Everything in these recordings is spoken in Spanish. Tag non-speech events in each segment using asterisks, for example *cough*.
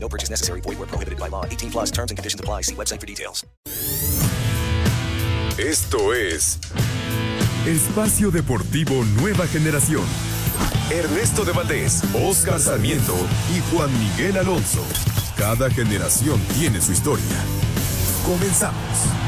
No purchase necessary. Void where prohibited by law. 18 plus and conditions apply. See website for details. Esto es Espacio Deportivo Nueva Generación. Ernesto de Valdés, Oscar Sarmiento y Juan Miguel Alonso. Cada generación tiene su historia. Comenzamos.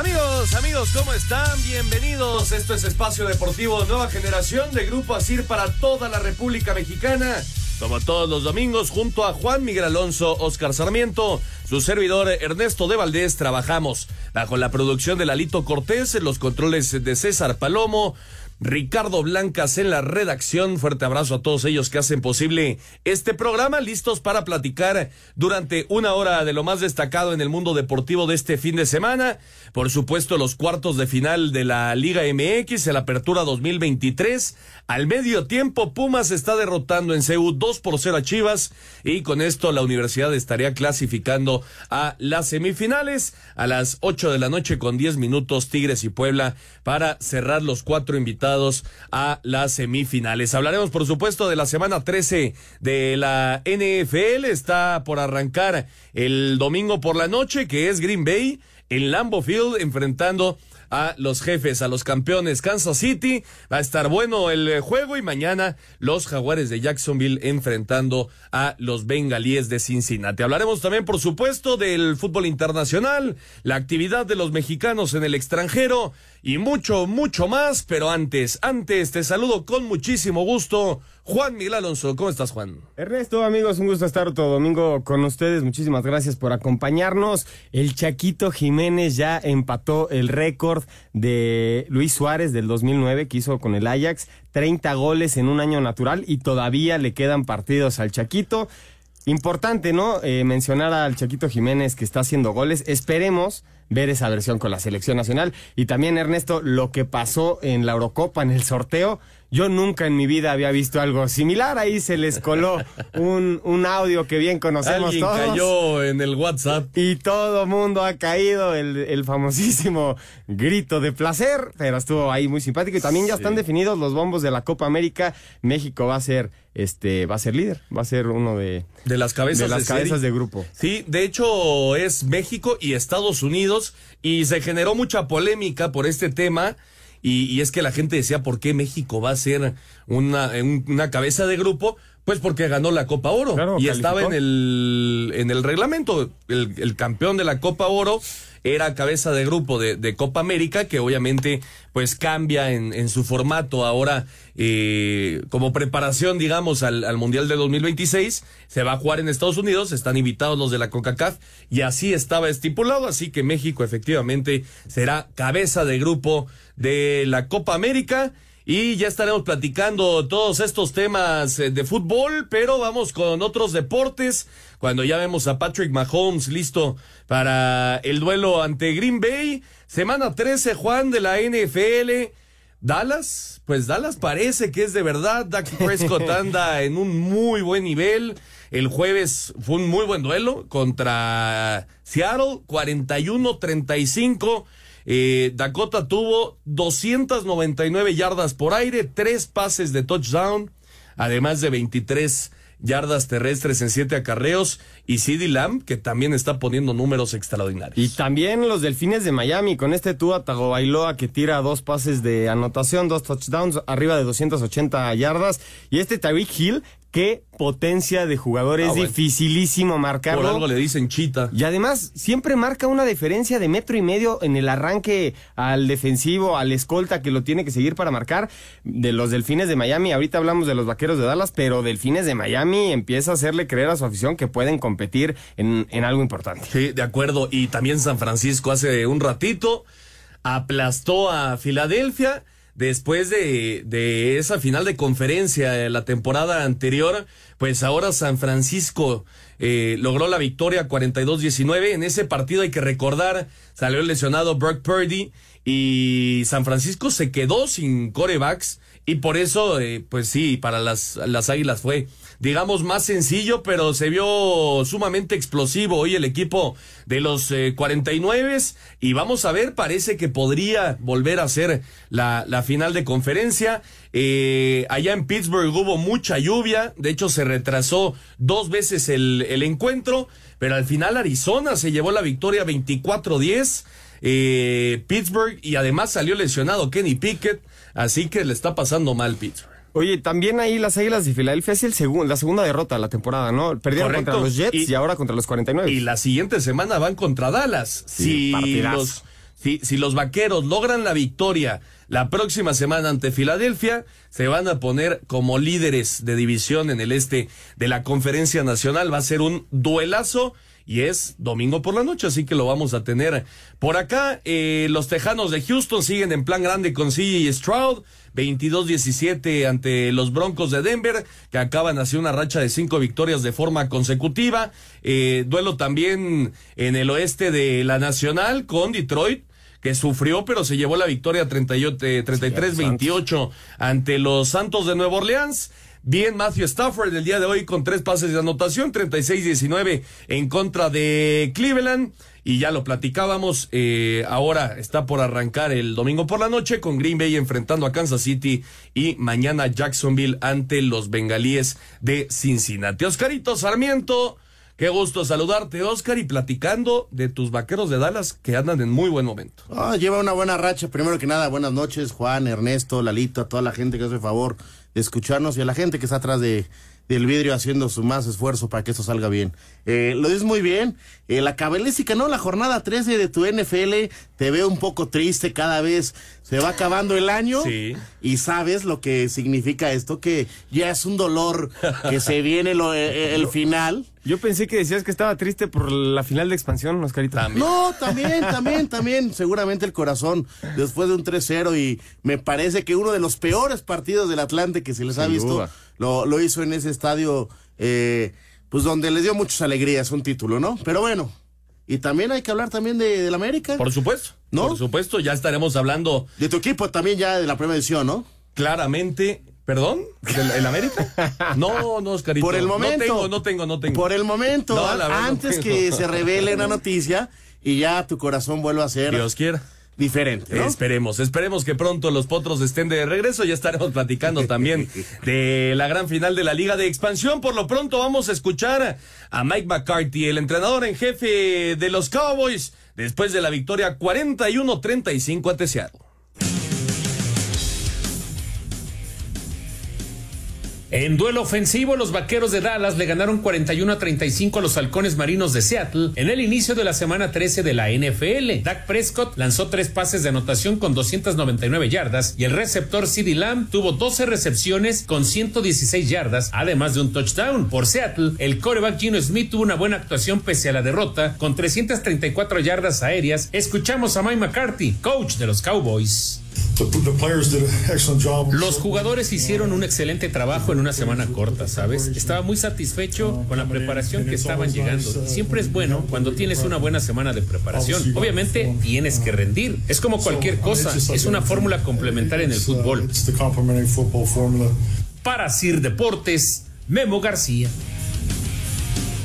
Amigos, amigos, ¿cómo están? Bienvenidos. Esto es Espacio Deportivo Nueva Generación de Grupo Asir para toda la República Mexicana. Como todos los domingos, junto a Juan Miguel Alonso, Oscar Sarmiento, su servidor Ernesto de Valdés, trabajamos bajo la producción de Lalito Cortés, en los controles de César Palomo, Ricardo Blancas en la redacción. Fuerte abrazo a todos ellos que hacen posible este programa, listos para platicar durante una hora de lo más destacado en el mundo deportivo de este fin de semana. Por supuesto, los cuartos de final de la Liga MX, en la apertura 2023. Al medio tiempo, Pumas está derrotando en CEU 2 por 0 a Chivas y con esto la universidad estaría clasificando a las semifinales a las 8 de la noche con 10 minutos Tigres y Puebla para cerrar los cuatro invitados a las semifinales. Hablaremos, por supuesto, de la semana 13 de la NFL. Está por arrancar el domingo por la noche, que es Green Bay en Lambeau Field enfrentando a los jefes, a los campeones Kansas City. Va a estar bueno el eh, juego y mañana los jaguares de Jacksonville enfrentando a los bengalíes de Cincinnati. Hablaremos también, por supuesto, del fútbol internacional, la actividad de los mexicanos en el extranjero y mucho, mucho más. Pero antes, antes te saludo con muchísimo gusto. Juan Miguel Alonso, ¿cómo estás, Juan? Ernesto, amigos, un gusto estar todo domingo con ustedes. Muchísimas gracias por acompañarnos. El Chaquito Jiménez ya empató el récord de Luis Suárez del 2009 que hizo con el Ajax. 30 goles en un año natural y todavía le quedan partidos al Chaquito. Importante, ¿no? Eh, mencionar al Chaquito Jiménez que está haciendo goles. Esperemos ver esa versión con la selección nacional. Y también, Ernesto, lo que pasó en la Eurocopa, en el sorteo. Yo nunca en mi vida había visto algo similar. Ahí se les coló un, un audio que bien conocemos Alguien todos. cayó en el WhatsApp. Y todo mundo ha caído el, el famosísimo grito de placer, pero estuvo ahí muy simpático. Y también ya están definidos los bombos de la Copa América. México va a ser, este, va a ser líder, va a ser uno de, De las cabezas de las cabezas de grupo. Sí, de hecho es México y Estados Unidos y se generó mucha polémica por este tema y, y es que la gente decía por qué México va a ser una, un- una cabeza de grupo. Pues porque ganó la Copa Oro Claro, y calificó. estaba en el, en el reglamento. El, el campeón de la Copa Oro era cabeza de grupo de, de Copa América, que obviamente pues cambia en, en su formato ahora eh, como preparación, digamos, al, al Mundial de 2026. Se va a jugar en Estados Unidos, están invitados los de la CONCACAF y así estaba estipulado, así que México efectivamente será cabeza de grupo de la Copa América. Y ya estaremos platicando todos estos temas eh, de fútbol, pero vamos con otros deportes. Cuando ya vemos a Patrick Mahomes listo para el duelo ante Green Bay. Semana 13, Juan, de la NFL. Dallas, pues Dallas parece que es de verdad. Dak Prescott *laughs* anda en un muy buen nivel. El jueves fue un muy buen duelo contra Seattle, 41-35. Eh, Dakota tuvo 299 yardas por aire, tres pases de touchdown, además de 23 yardas terrestres en siete acarreos y CeeDee Lamb que también está poniendo números extraordinarios. Y también los Delfines de Miami con este Tua Tagovailoa que tira dos pases de anotación, dos touchdowns arriba de 280 yardas y este Tyreek Hill qué potencia de jugador es Ah, bueno. dificilísimo Por marcarlo. algo le dicen chita. Y además siempre marca una diferencia de metro y medio en el arranque al defensivo, al escolta que lo tiene que seguir para marcar. De los Delfines de Miami, ahorita hablamos de los Vaqueros de Dallas, pero Delfines de Miami empieza a hacerle creer a su afición que pueden competir en, en algo importante. Sí, de acuerdo. Y también San Francisco hace un ratito aplastó a Filadelfia. Después de, de esa final de conferencia de la temporada anterior, pues ahora San Francisco eh, logró la victoria 42-19. En ese partido hay que recordar, salió lesionado Brock Purdy y San Francisco se quedó sin corebacks y por eso, eh, pues sí, para las, las Águilas fue digamos, más sencillo, pero se vio sumamente explosivo hoy el equipo de los 49 eh, y vamos a ver, parece que podría volver a ser la, la final de conferencia. Eh, allá en Pittsburgh hubo mucha lluvia, de hecho se retrasó dos veces el, el encuentro, pero al final Arizona se llevó la victoria 24-10. Eh, Pittsburgh y además salió lesionado Kenny Pickett, así que le está pasando mal Pittsburgh. Oye, también ahí las Águilas de Filadelfia es el segundo, la segunda derrota de la temporada, ¿no? Perdieron Correcto. contra los Jets y, Y- ahora contra los 49. Y la siguiente semana van contra Dallas. Sí, si, los, si, si los vaqueros logran la victoria la próxima semana ante Filadelfia, se van a poner como líderes de división en el este de la conferencia nacional. Va a ser un duelazo. Y es domingo por la noche, así que lo vamos a tener por acá. Eh, los Tejanos de Houston siguen en plan grande con CJ Stroud. 22-17 ante los Broncos de Denver, que acaban así una racha de cinco victorias de forma consecutiva. Eh, duelo también en el oeste de la Nacional con Detroit, que sufrió, pero se llevó la victoria 38, eh, 33-28 ante los Santos de Nueva Orleans. Bien, Matthew Stafford el día de hoy con tres pases de anotación, 36-19 en contra de Cleveland. Y ya lo platicábamos, eh, ahora está por arrancar el domingo por la noche con Green Bay enfrentando a Kansas City y mañana Jacksonville ante los bengalíes de Cincinnati. Oscarito Sarmiento, qué gusto saludarte, Oscar, y platicando de tus vaqueros de Dallas que andan en muy buen momento. Ah, lleva una buena racha. Primero que nada, buenas noches, Juan, Ernesto, Lalito, a toda la gente que hace favor de escucharnos y a la gente que está atrás de, del vidrio haciendo su más esfuerzo para que esto salga bien. Eh, lo dices muy bien. Eh, la cabalística, ¿no? La jornada 13 de tu NFL te veo un poco triste cada vez. Se va acabando el año. Sí. Y sabes lo que significa esto, que ya es un dolor que se viene lo- eh, el final. Yo pensé que decías que estaba triste por la final de expansión, Oscarito. También. No, también, también, también. Seguramente el corazón después de un 3-0 y me parece que uno de los peores partidos del Atlante que se les ha Sin visto lo, lo hizo en ese estadio, eh, pues donde les dio muchas alegrías un título, ¿no? Pero bueno, y también hay que hablar también de, del América. Por supuesto, ¿No? por supuesto, ya estaremos hablando De tu equipo también ya de la primera edición, ¿no? claramente. ¿Perdón? ¿Del el América? No, no, Oscarito. Por el momento. No tengo, no tengo, no tengo. Por el momento, No, verdad, antes que se revele la noticia y ya tu corazón vuelva a ser Dios quiera. diferente, ¿no? Esperemos, esperemos que pronto los potros estén de regreso. Ya estaremos platicando también *laughs* de la gran final de la Liga de Expansión. Por lo pronto vamos a escuchar a Mike McCarthy, el entrenador en jefe de los Cowboys, después de la victoria 41-35 ante Seattle. En duelo ofensivo, los vaqueros de Dallas le ganaron 41 a 35 a los halcones marinos de Seattle en el inicio de la semana 13 de la NFL. Dak Prescott lanzó tres pases de anotación con 299 yardas y el receptor CeeDee Lamb tuvo 12 recepciones con 116 yardas, además de un touchdown. Por Seattle, el coreback Gino Smith tuvo una buena actuación pese a la derrota con 334 yardas aéreas. Escuchamos a Mike McCarthy, coach de los Cowboys. Los jugadores hicieron un excelente trabajo en una semana corta, ¿sabes? Estaba muy satisfecho con la preparación que estaban llegando. Siempre es bueno cuando tienes una buena semana de preparación. Obviamente tienes que rendir. Es como cualquier cosa, es una fórmula complementaria en el fútbol. Para Sir Deportes, Memo García.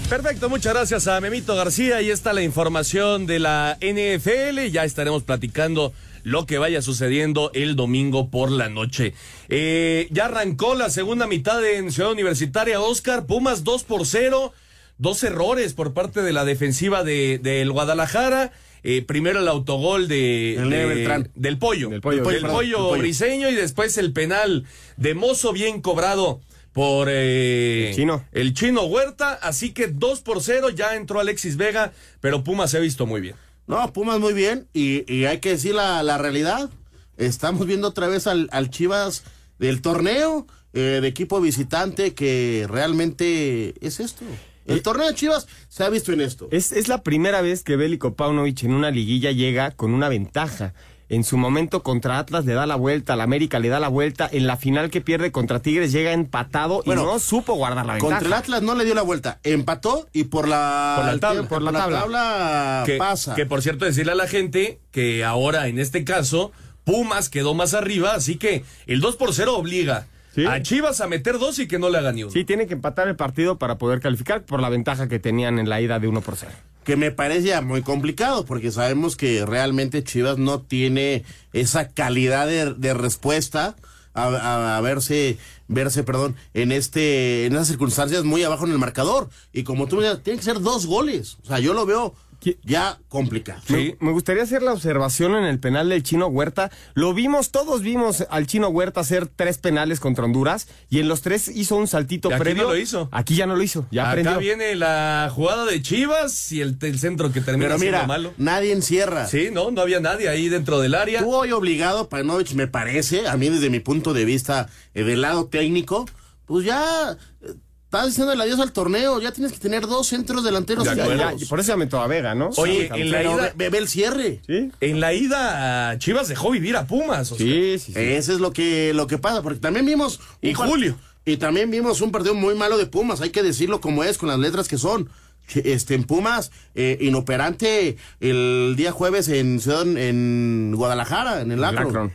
Perfecto, muchas gracias a Memito García. Ahí está la información de la NFL. Ya estaremos platicando lo que vaya sucediendo el domingo por la noche. Eh, ya arrancó la segunda mitad en Ciudad Universitaria. Oscar, Pumas 2 por 0. Dos errores por parte de la defensiva de, del Guadalajara. Eh, primero el autogol de, El de- del pollo, Del Pollo, del pollo del Pollo. briseño y después el penal de Mozo bien cobrado por eh, El chino. el chino Huerta, así que 2 por 0, ya entró Alexis Vega, pero Pumas se ha visto muy bien. No, Pumas muy bien y, y hay que decir la, la realidad. Estamos viendo otra vez al, al Chivas del torneo, eh, de equipo visitante, que realmente es esto. El torneo de Chivas se ha visto en esto. Es, es la primera vez que Bélico Paunovic en una liguilla llega con una ventaja. En su momento contra Atlas le da la vuelta, al América le da la vuelta, en la final que pierde contra Tigres llega empatado Bueno, y no supo guardar la ventaja. Contra el Atlas no le dio la vuelta, empató y por la, Por la tabla. por la tabla, que, pasa. que por cierto decirle a la gente que ahora en este caso Pumas quedó más arriba, así que el 2 por 0 obliga Sí. a Chivas a meter dos y que no le haga ni uno. Sí, tiene que empatar el partido para poder calificar por la ventaja que tenían en la ida de 1 por 0. Que me parece ya muy complicado porque sabemos que realmente Chivas no tiene esa calidad de, respuesta a, verse verse perdón en este en esas circunstancias muy abajo en el marcador y como tú me dices tiene que ser dos goles o sea yo lo veo. Ya complicado Me, me gustaría hacer la observación en el penal del Chino Huerta. Lo vimos, todos vimos al Chino Huerta hacer tres penales contra Honduras y en los tres hizo un saltito aquí previo. no lo hizo. Aquí ya no lo hizo, ya Acá aprendió. viene la jugada de Chivas y el, el centro que termina pero siendo malo. nadie encierra Sí, no, no había nadie ahí dentro del área. Tú hoy obligado, Panovich, me parece, a mí desde mi punto de vista eh, del lado técnico, pues ya estás diciendo el adiós al torneo, ya tienes que tener dos centros delanteros De Ya, por eso ya metió a Vega, ¿no? Oye, Sí, en la ida- ve, ve- el cierre. Sí, En la ida Chivas dejó vivir a Pumas. o sea, sí, sí. sí. Ese es lo que, lo que pasa, porque también vimos... Y par- Julio. Y también vimos un partido muy malo de Pumas, hay que decirlo como es, con las letras que son. Este, en Pumas, eh, inoperante el día jueves en Ciudad, en Guadalajara, en el. Akron.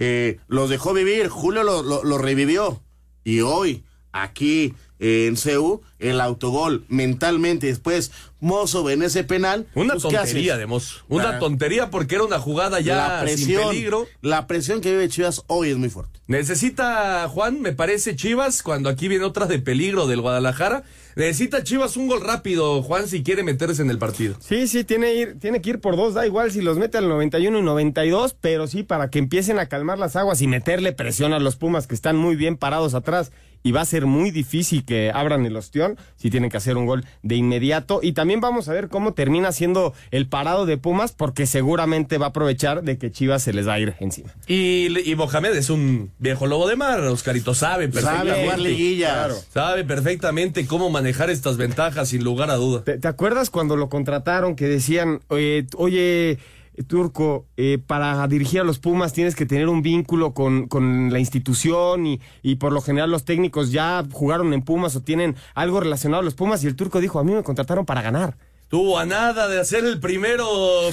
Eh, los dejó vivir, Julio lo, lo- lo revivió. Y hoy, aquí en CEU, el autogol mentalmente después, Mozo en ese penal. Una pues, ¿qué tontería de Mozo. Una La- tontería porque era una jugada ya la presión, sin peligro. la presión que vive Chivas hoy es muy fuerte. Necesita, Juan, me parece, Chivas, cuando aquí viene otra de peligro del Guadalajara. Necesita Chivas un gol rápido, Juan, si quiere meterse en el partido. Sí, sí, tiene, ir, tiene que ir por dos, da igual si los mete al 91 y 92, pero sí para que empiecen a calmar las aguas y meterle presión a los Pumas que están muy bien parados atrás. Y va a ser muy difícil que abran el ostión si tienen que hacer un gol de inmediato. Y también vamos a ver cómo termina siendo el parado de Pumas, porque seguramente va a aprovechar de que Chivas se les va a ir encima. Y, y Mohamed es un viejo lobo de mar, Oscarito sabe Sabe perfectamente. jugar liguillas. claro. Sabe perfectamente cómo manejar estas ventajas sin lugar a duda. ¿Te, te acuerdas cuando lo contrataron que decían, oye, oye Turco, eh, para dirigir a los Pumas tienes que tener un vínculo con, con la institución y, y por lo general los técnicos ya jugaron en Pumas o tienen algo relacionado a los Pumas y el Turco dijo, a mí me contrataron para ganar. Tuvo a nada de hacer el primero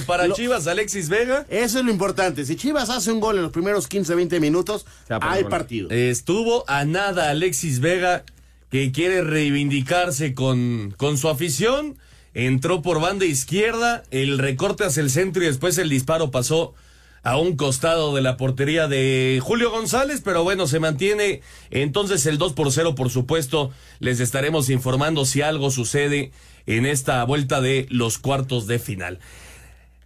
para Lo- Chivas, Alexis Vega. Eso es lo importante. Si Chivas hace un gol en los primeros 15, 20 minutos, hay bueno. partido. Estuvo a nada Alexis Vega, que quiere reivindicarse con, con su afición. Entró por banda izquierda, el recorte hacia el centro y después el disparo pasó a un costado de la portería de Julio González, pero bueno, se mantiene entonces el 2 por 0, por supuesto. Les estaremos informando si algo sucede en esta vuelta de los cuartos de final.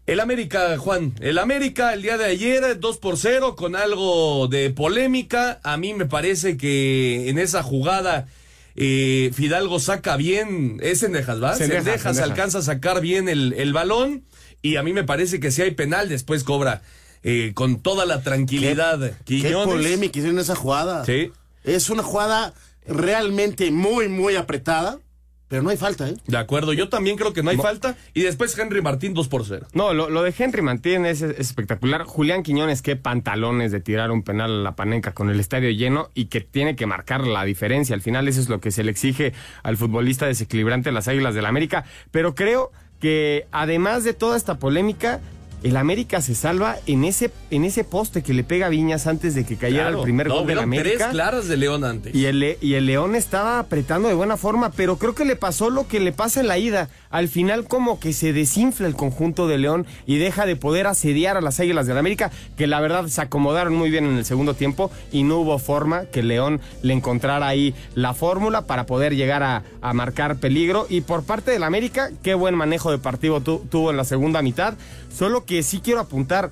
El América, Juan, el América el día de ayer 2 por 0 con algo de polémica. A mí me parece que en esa jugada eh, Fidalgo saca bien, es Sendejas, ¿va? Sendejas alcanza a sacar bien el, el balón y a mí me parece que si hay penal después cobra eh, con toda la tranquilidad. Qué polémica hicieron esa jugada. Sí. Es una jugada realmente muy, muy apretada, pero no hay falta, ¿eh? De acuerdo, yo también creo que no hay falta. Y después Henry Martín 2 por 0. No, lo, lo de Henry Martín es, es espectacular. Julián Quiñones, qué pantalones de tirar un penal a la panenca con el estadio lleno y que tiene que marcar la diferencia. Al final eso es lo que se le exige al futbolista desequilibrante de las Águilas del América. Pero creo que además de toda esta polémica, el América se salva en ese, en ese poste que le pega a Viñas antes de que cayera el primer no, gol del hubieron tres América. claras de León antes. Y el, y el León estaba apretando de buena forma, pero creo que le pasó lo que le pasa en la ida. Al final como que se desinfla el conjunto de León y deja de poder asediar a las Águilas del América, que la verdad se acomodaron muy bien en el segundo tiempo y no hubo forma que León le encontrara ahí la fórmula para poder llegar a, a marcar peligro. Y por parte del América, qué buen manejo de partido tu- tuvo en la segunda mitad. Solo que sí quiero apuntar,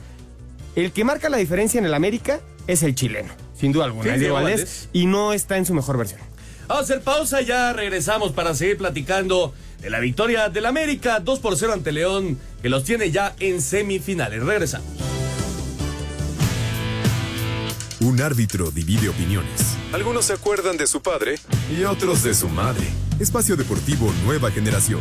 el que marca la diferencia en el América es el chileno, sin duda alguna, Sí, es Diego Diego Valdés, Valdés. y no está en su mejor versión. Vamos a hacer pausa, ya regresamos para seguir platicando de la victoria del América 2 por 0 ante León, que los tiene ya en semifinales. Regresamos. Un árbitro divide opiniones. Algunos se acuerdan de su padre y otros de su madre. Espacio Deportivo Nueva Generación.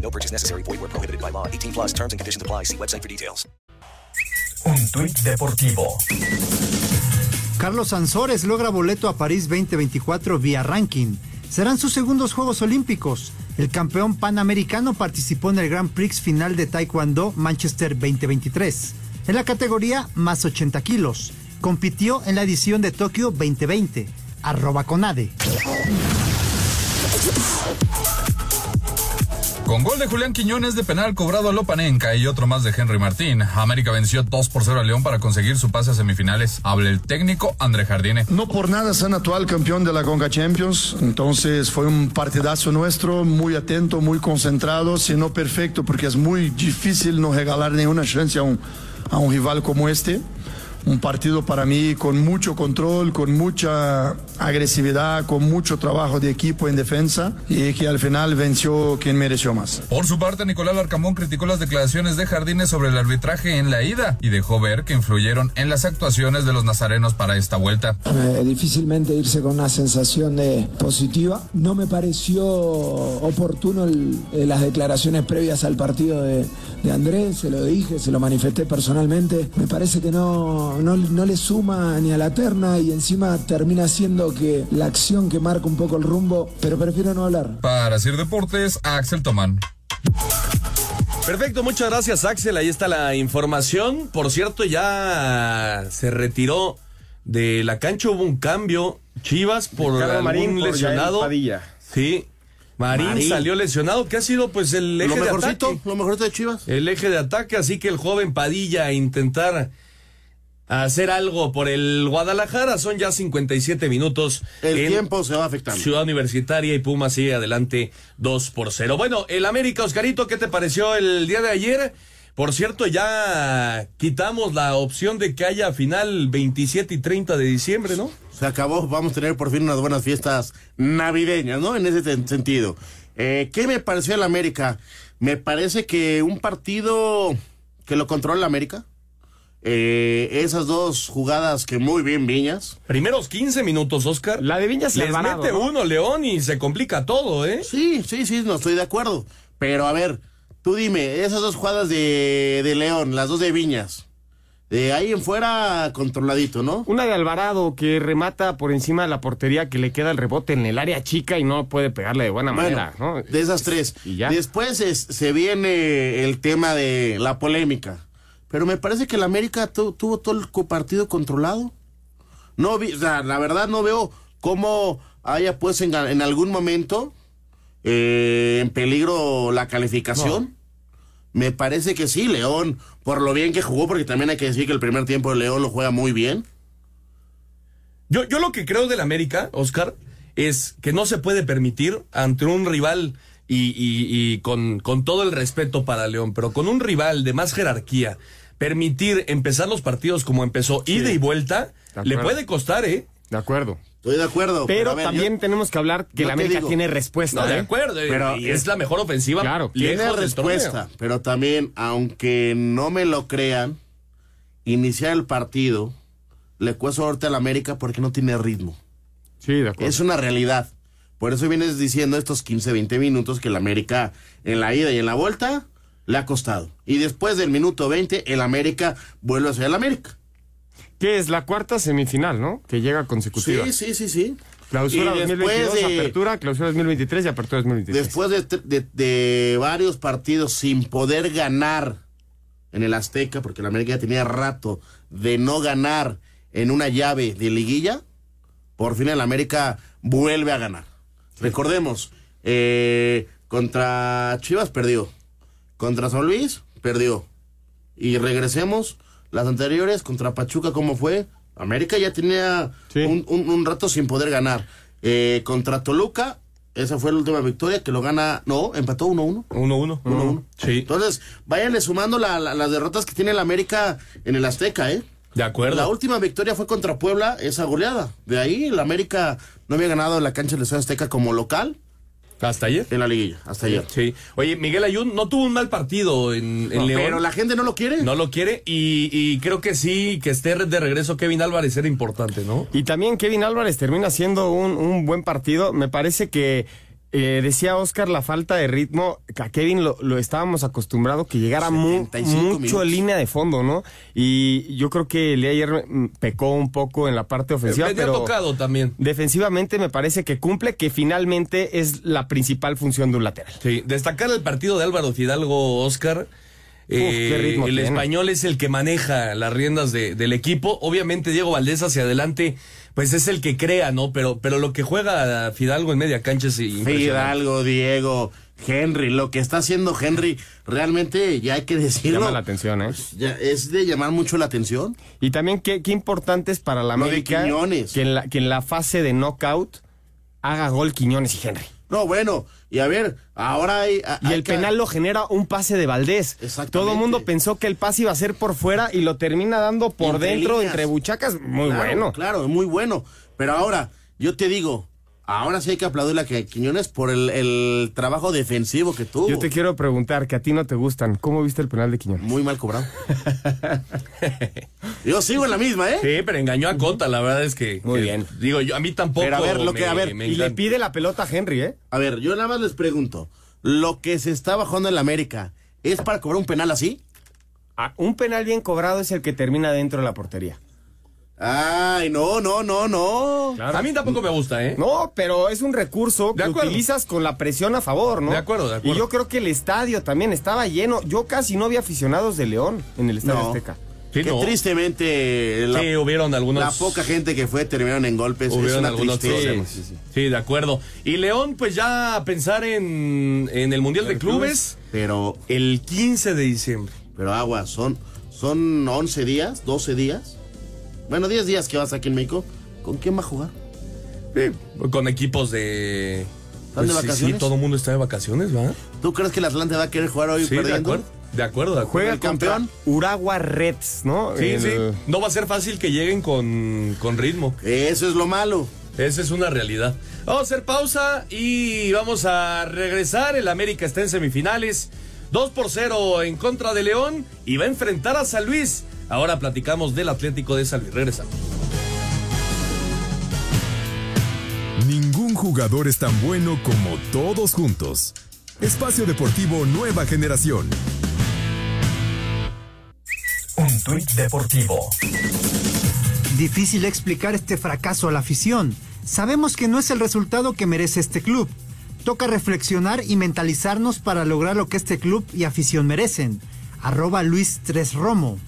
No purchase necessary. Void where prohibited by law. 18 plus terms and conditions apply. See website for details. Un tuit deportivo. Carlos Sansores logra boleto a París 2024 vía ranking. Serán sus segundos Juegos Olímpicos. El campeón panamericano participó en el Grand Prix final de Taekwondo Manchester 2023. En la categoría más 80 kilos. Compitió en la edición de Tokio 2020. Arroba Conade. Con gol de Julián Quiñones de penal cobrado a Lopanenca y otro más de Henry Martín, América venció 2 por 0 a León para conseguir su pase a semifinales. Habla el técnico André Jardine. No por nada son actual campeón de la Conca Champions, entonces fue un partidazo nuestro, muy atento, muy concentrado, si no perfecto, porque es muy difícil no regalar ninguna chance a a un rival como este. Un partido para mí con mucho control, con mucha agresividad, con mucho trabajo de equipo en defensa y que al final venció quien mereció más. Por su parte, Nicolás Larcamón criticó las declaraciones de Jardines sobre el arbitraje en la ida y dejó ver que influyeron en las actuaciones de los nazarenos para esta vuelta. Eh, difícilmente irse con una sensación de positiva. No me pareció oportuno el, eh, las declaraciones previas al partido de, de Andrés, se lo dije, se lo manifesté personalmente. Me parece que no, no, no le suma ni a la terna y encima termina siendo que la acción que marca un poco el rumbo, pero prefiero no hablar. Para Sir Deportes, Axel Tomán. Perfecto, muchas gracias Axel, ahí está la información. Por cierto, ya se retiró de la cancha, hubo un cambio. Chivas por Ricardo algún Marín lesionado. Sí. Marín, Marín. salió lesionado, que ha sido pues el eje Lo de mejorcito, ataque. lo mejorcito de Chivas. El eje de ataque, así que el joven Padilla a hacer algo por el Guadalajara. Son ya 57 minutos. El en tiempo se va afectando. Ciudad Universitaria y Puma sigue adelante 2 por 0. Bueno, el América, Oscarito, ¿qué te pareció el día de ayer? Por cierto, ya quitamos la opción de que haya final 27 y 30 de diciembre, ¿no? Se acabó, vamos a tener por fin unas buenas fiestas navideñas, ¿no? En ese sentido. Eh, ¿Qué me pareció el América? Me parece que un partido que lo controla el América. Eh, esas dos jugadas que muy bien Viñas. Primeros 15 minutos, Oscar. La de Viñas Les Alvarado, mete ¿no? uno León y se complica todo, ¿eh? Sí, sí, sí, no estoy de acuerdo. Pero a ver, tú dime, esas dos jugadas de, de León, las dos de Viñas. De ahí en fuera, controladito, ¿no? Una de Alvarado que remata por encima de la portería que le queda el rebote en el área chica y no puede pegarle de buena Bueno, manera, ¿no? de esas tres. Y ya. Después es- se viene el tema de la polémica. Pero me parece que el América tu- tuvo todo el partido controlado. No vi, o sea, la verdad no veo cómo haya pues en, en algún momento eh, en peligro la calificación. Me parece que sí, León, por lo bien que jugó, porque también hay que decir que el primer tiempo de León lo juega muy bien. Yo, yo lo que creo del América, Oscar, es que no se puede permitir ante un rival y, y- y con, con todo el respeto para León, pero con un rival de más jerarquía, permitir empezar los partidos como empezó, ida y vuelta, le puede costar, ¿eh? De acuerdo. Estoy de acuerdo. Pero ver, también yo- tenemos que hablar que la América digo- tiene respuesta. No, de ¿eh? acuerdo, Pero y es la mejor ofensiva. Claro, Tiene respuesta, pero también, aunque no me lo crean, iniciar el partido le cuesta suerte al América porque no tiene ritmo. Sí, de acuerdo. Es una realidad. Por eso vienes diciendo estos 15, 20 minutos que el América en la ida y en la vuelta le ha costado. Y después del minuto 20, el América vuelve a ser el América. Que es la cuarta semifinal, ¿no? Que llega consecutiva. Sí, sí, sí, sí. Clausura Y después 2022, de- apertura, clausura 2023 y apertura 2023. Después de, de- de varios partidos sin poder ganar en el Azteca, porque la América ya tenía rato de no ganar en una llave de liguilla, por fin el América vuelve a ganar. Recordemos, eh, contra Chivas perdió, contra San Luis perdió. Y regresemos, las anteriores, contra Pachuca, ¿cómo fue? América ya tenía Sí. un, un- un rato sin poder ganar. Eh, contra Toluca Esa fue la última victoria que lo gana. No, empató 1-1. 1-1. 1-1. Sí. Entonces, váyanle sumando la- la- las derrotas que tiene el América en el Azteca, ¿eh? De acuerdo. La última victoria fue contra Puebla, esa goleada. De ahí, el América no había ganado en la cancha del Estadio Azteca como local ¿Hasta ayer? en la liguilla, hasta ayer. Sí. Oye, Miguel Ayun no tuvo un mal partido en, en No, León. pero la gente no lo quiere. No lo quiere y, y creo que sí, que esté de regreso Kevin Álvarez era importante, ¿no? Y también Kevin Álvarez termina siendo un, un buen partido. Me parece que eh, decía Oscar la falta de ritmo. que A Kevin lo, lo estábamos acostumbrado que llegara mu- 75 mucho minutos. en línea de fondo, ¿no? Y yo creo que el día de ayer mm, pecó un poco en la parte ofensiva. Pero tocado también. Defensivamente me parece que cumple, que finalmente es la principal función de un lateral. Sí, destacar el partido de Álvaro Fidalgo, Oscar. Eh, qué ritmo el tiene. español es el que maneja las riendas de- del equipo. Obviamente Diego Valdés hacia adelante, pues es el que crea, ¿no? Pero, pero lo que juega Fidalgo en media cancha es impresionante. Fidalgo, Diego, Henry, lo que está haciendo Henry, realmente ya hay que decirlo. Llama la atención, ¿eh? ya es de llamar mucho la atención. Y también qué, qué importante es para la Lo de América Quiñones. que en, la, que en la fase de knockout haga gol Quiñones y Henry. No, bueno, y a ver, ahora hay. a- Y hay el que- penal lo genera un pase de Valdés. Exactamente. Todo el mundo pensó que el pase iba a ser por fuera y lo termina dando por Entre dentro, líneas. entre buchacas. Muy Claro, bueno. Claro, muy bueno. Pero ahora, yo te digo, ahora sí hay que aplaudirle a que- Quiñones por el, el trabajo defensivo que tuvo. Yo te quiero preguntar, que a ti no te gustan, ¿cómo viste el penal de Quiñones? Muy mal cobrado. yo sigo en la misma, ¿eh? Sí, pero engañó a Cota, la verdad es que. Muy que, bien. Digo, yo, a mí tampoco. Pero a ver, lo que- a ver, me Y le pide la pelota a Henry, ¿eh? A ver, yo nada más les pregunto, ¿lo que se está bajando en la América es para cobrar un penal así? Ah, un penal bien cobrado es el que termina dentro de la portería. Ay, no, no, no, no. A mí tampoco me gusta, ¿eh? No, pero es un recurso De que acuerdo. utilizas con la presión a favor, ¿no? De acuerdo, de acuerdo. Y yo creo que el estadio también estaba lleno. Yo casi no vi aficionados de León en el Estadio No. Azteca. Sí, que no. tristemente la, Sí, hubieron algunos. la poca gente que fue terminaron en golpes. es Hubieron algunos tristeza. problemas. Sí, de acuerdo. Y León, pues ya a pensar en, en el Mundial de Clubes Pero, el 15 de diciembre. pero agua, son, son 11 días, 12 días. Bueno, 10 días que vas aquí en México. ¿Con quién va a jugar? Con equipos de. ¿Están de Pues sí, vacaciones? Sí, todo el mundo está de vacaciones, ¿va? ¿Tú crees que el Atlante va a querer jugar hoy Sí, de perdiendo? acuerdo. De acuerdo, de acuerdo. Juega el campeón? Urawa Reds, ¿no? Sí, El- sí. No va a ser fácil que lleguen con, con ritmo. Eso es lo malo. Esa es una realidad. Vamos a hacer pausa y vamos a regresar. El América está en semifinales. 2 por 0 en contra de León y va a enfrentar a San Luis. Ahora platicamos del Atlético de San Luis. Regresamos. Ningún jugador es tan bueno como todos juntos. Espacio Deportivo Nueva Generación. Un tuit deportivo. Difícil explicar este fracaso a la afición. Sabemos que no es el resultado que merece este club. Toca reflexionar y mentalizarnos para lograr lo que este club y afición merecen. Arroba Luis Tres Romo.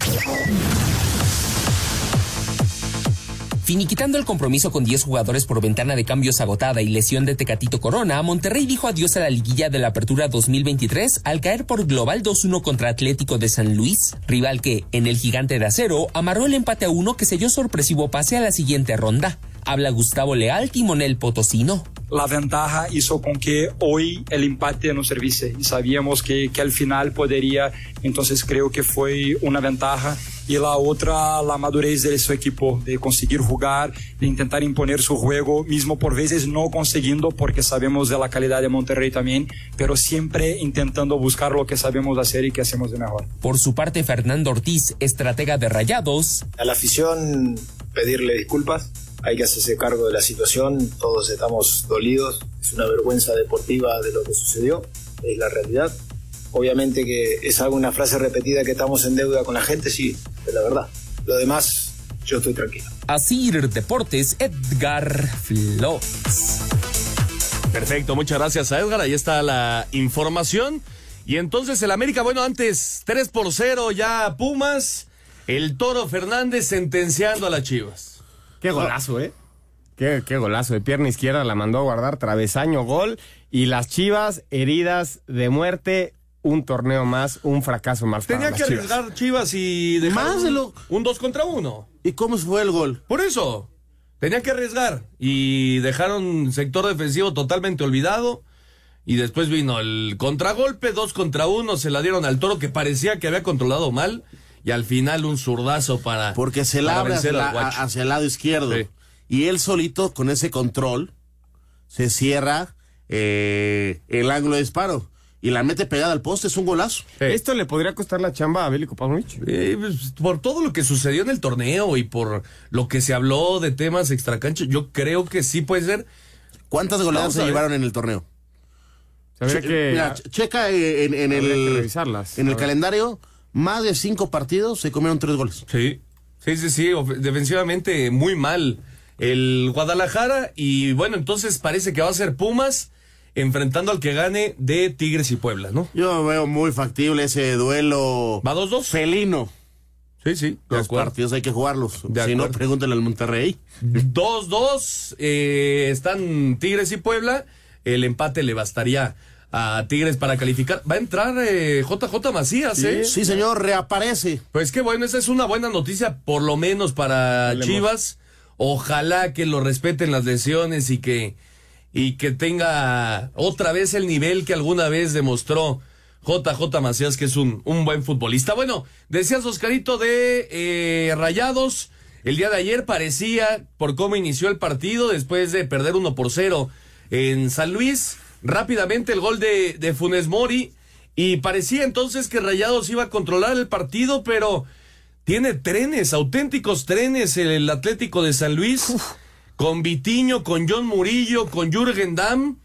Finiquitando el compromiso con 10 jugadores por ventana de cambios agotada y lesión de Tecatito Corona, Monterrey dijo adiós a la liguilla de la Apertura 2023 al caer por global 2-1 contra Atlético de San Luis, rival que, en el gigante de acero, amarró el empate a uno que selló sorpresivo pase a la siguiente ronda. Habla Gustavo Leal, timonel potosino. la ventaja hizo con que hoy el empate nos servise y sabíamos que, que al final podría, entonces creo que fue una ventaja y la otra, la madurez de su equipo, de conseguir jugar, de intentar imponer su juego, mismo por veces no consiguiendo porque sabemos de la calidad de Monterrey también, pero siempre intentando buscar lo que sabemos hacer y que hacemos de mejor. Por su parte, Fernando Ortiz, estratega de Rayados, A la afición pedirle disculpas, hay que hacerse cargo de la situación, todos estamos dolidos, es una vergüenza deportiva de lo que sucedió, es la realidad. Obviamente que es alguna frase repetida que estamos en deuda con la gente, sí, es la verdad. Lo demás, yo estoy tranquilo. Asir Deportes, Edgar Flores. Perfecto, muchas gracias a Edgar. Ahí está la información. Y entonces el América, bueno, antes 3 por 0 ya Pumas. El Toro Fernández sentenciando a las Chivas. Qué golazo, ¿eh? Qué, qué golazo. De pierna izquierda la mandó a guardar, travesaño, gol. Y las Chivas, heridas de muerte, un torneo más, un fracaso más. para Tenía las que Chivas. arriesgar Chivas y dejar Más un, de lo- un 2 contra 1. ¿Y cómo fue el gol? Por eso. Tenía que arriesgar y dejaron sector defensivo totalmente olvidado. Y después vino el contragolpe, dos contra uno, se la dieron al toro que parecía que había controlado mal. Y al final un zurdazo para. Porque se la abre hacia, la- el lado izquierdo. Sí. Y él solito, con ese control, se cierra eh, el ángulo de disparo. Y la mete pegada al poste, es un golazo. Esto le podría costar la chamba a Bélico Pavlovich. Eh, pues, por todo lo que sucedió en el torneo y por lo que se habló de temas extracancha, yo creo que sí puede ser. ¿Cuántas goleadas Vamos se llevaron en el torneo? Che- que- mira, ch- checa eh, en, en habría que el, en el calendario, más de cinco partidos se comieron tres goles. Sí, sí, sí, sí, defensivamente muy mal el Guadalajara y bueno, entonces parece que va a ser Pumas enfrentando al que gane de Tigres y Puebla, ¿no? Yo veo muy factible ese duelo. ¿Va 2-2? Felino. Sí, sí, Los partidos hay que jugarlos. De si no, pregúntale al Monterrey. 2-2, eh, están Tigres y Puebla, el empate le bastaría a Tigres para calificar. Va a entrar eh, JJ Macías, ¿eh? Sí, señor, reaparece. Pues qué bueno, esa es una buena noticia, por lo menos para Hablemos. Chivas. Ojalá que lo respeten las lesiones y que, y que tenga otra vez el nivel que alguna vez demostró JJ Macías, que es un, un buen futbolista. Bueno, decías, Oscarito, de eh, Rayados. El día de ayer parecía, por cómo inició el partido, después de perder 1 por 0 en San Luis, rápidamente el gol de, de Funes Mori. Y parecía entonces que Rayados iba a controlar el partido, pero tiene trenes, auténticos trenes, el Atlético de San Luis, con Vitiño, con John Murillo, con Jürgen Damm,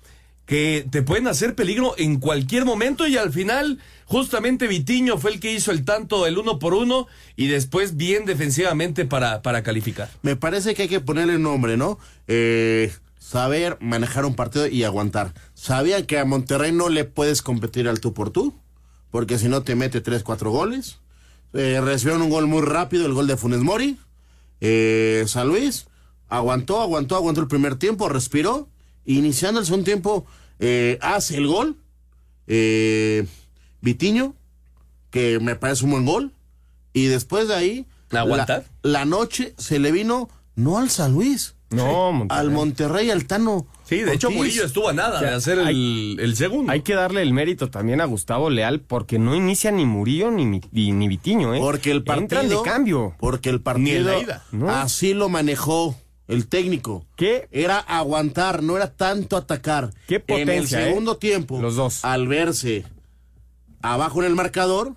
que te pueden hacer peligro en cualquier momento y al final justamente Vitiño fue el que hizo el tanto el uno por uno y después bien defensivamente para, para calificar. Me parece que hay que ponerle nombre, ¿no? Eh, saber manejar un partido y aguantar. Sabían que a Monterrey no le puedes competir al tú por tú, porque si no te mete 3, 4 goles. Eh, recibieron un gol muy rápido, el gol de Funes Mori. Eh, San Luis aguantó, aguantó, aguantó el primer tiempo, respiró. Iniciando el segundo tiempo, eh, hace el gol. Vitiño, que me parece un buen gol. Y después de ahí, ¿Aguantar? La, la noche se le vino no al San Luis, No, Monterrey. al Monterrey, al Tano. Sí, de hecho. Murillo estuvo a nada O sea, de hacer el, hay- el segundo. Hay que darle el mérito también a Gustavo Leal porque no inicia ni Murillo ni, ni, ni Vitiño, ¿eh? Porque el partido. Entran de cambio. Porque el Ni en partido. la ida. No. Así lo manejó el técnico. ¿Qué? Era aguantar, no era tanto atacar. Qué En el potencia, ¿eh? segundo tiempo, Los dos. al verse abajo en el marcador,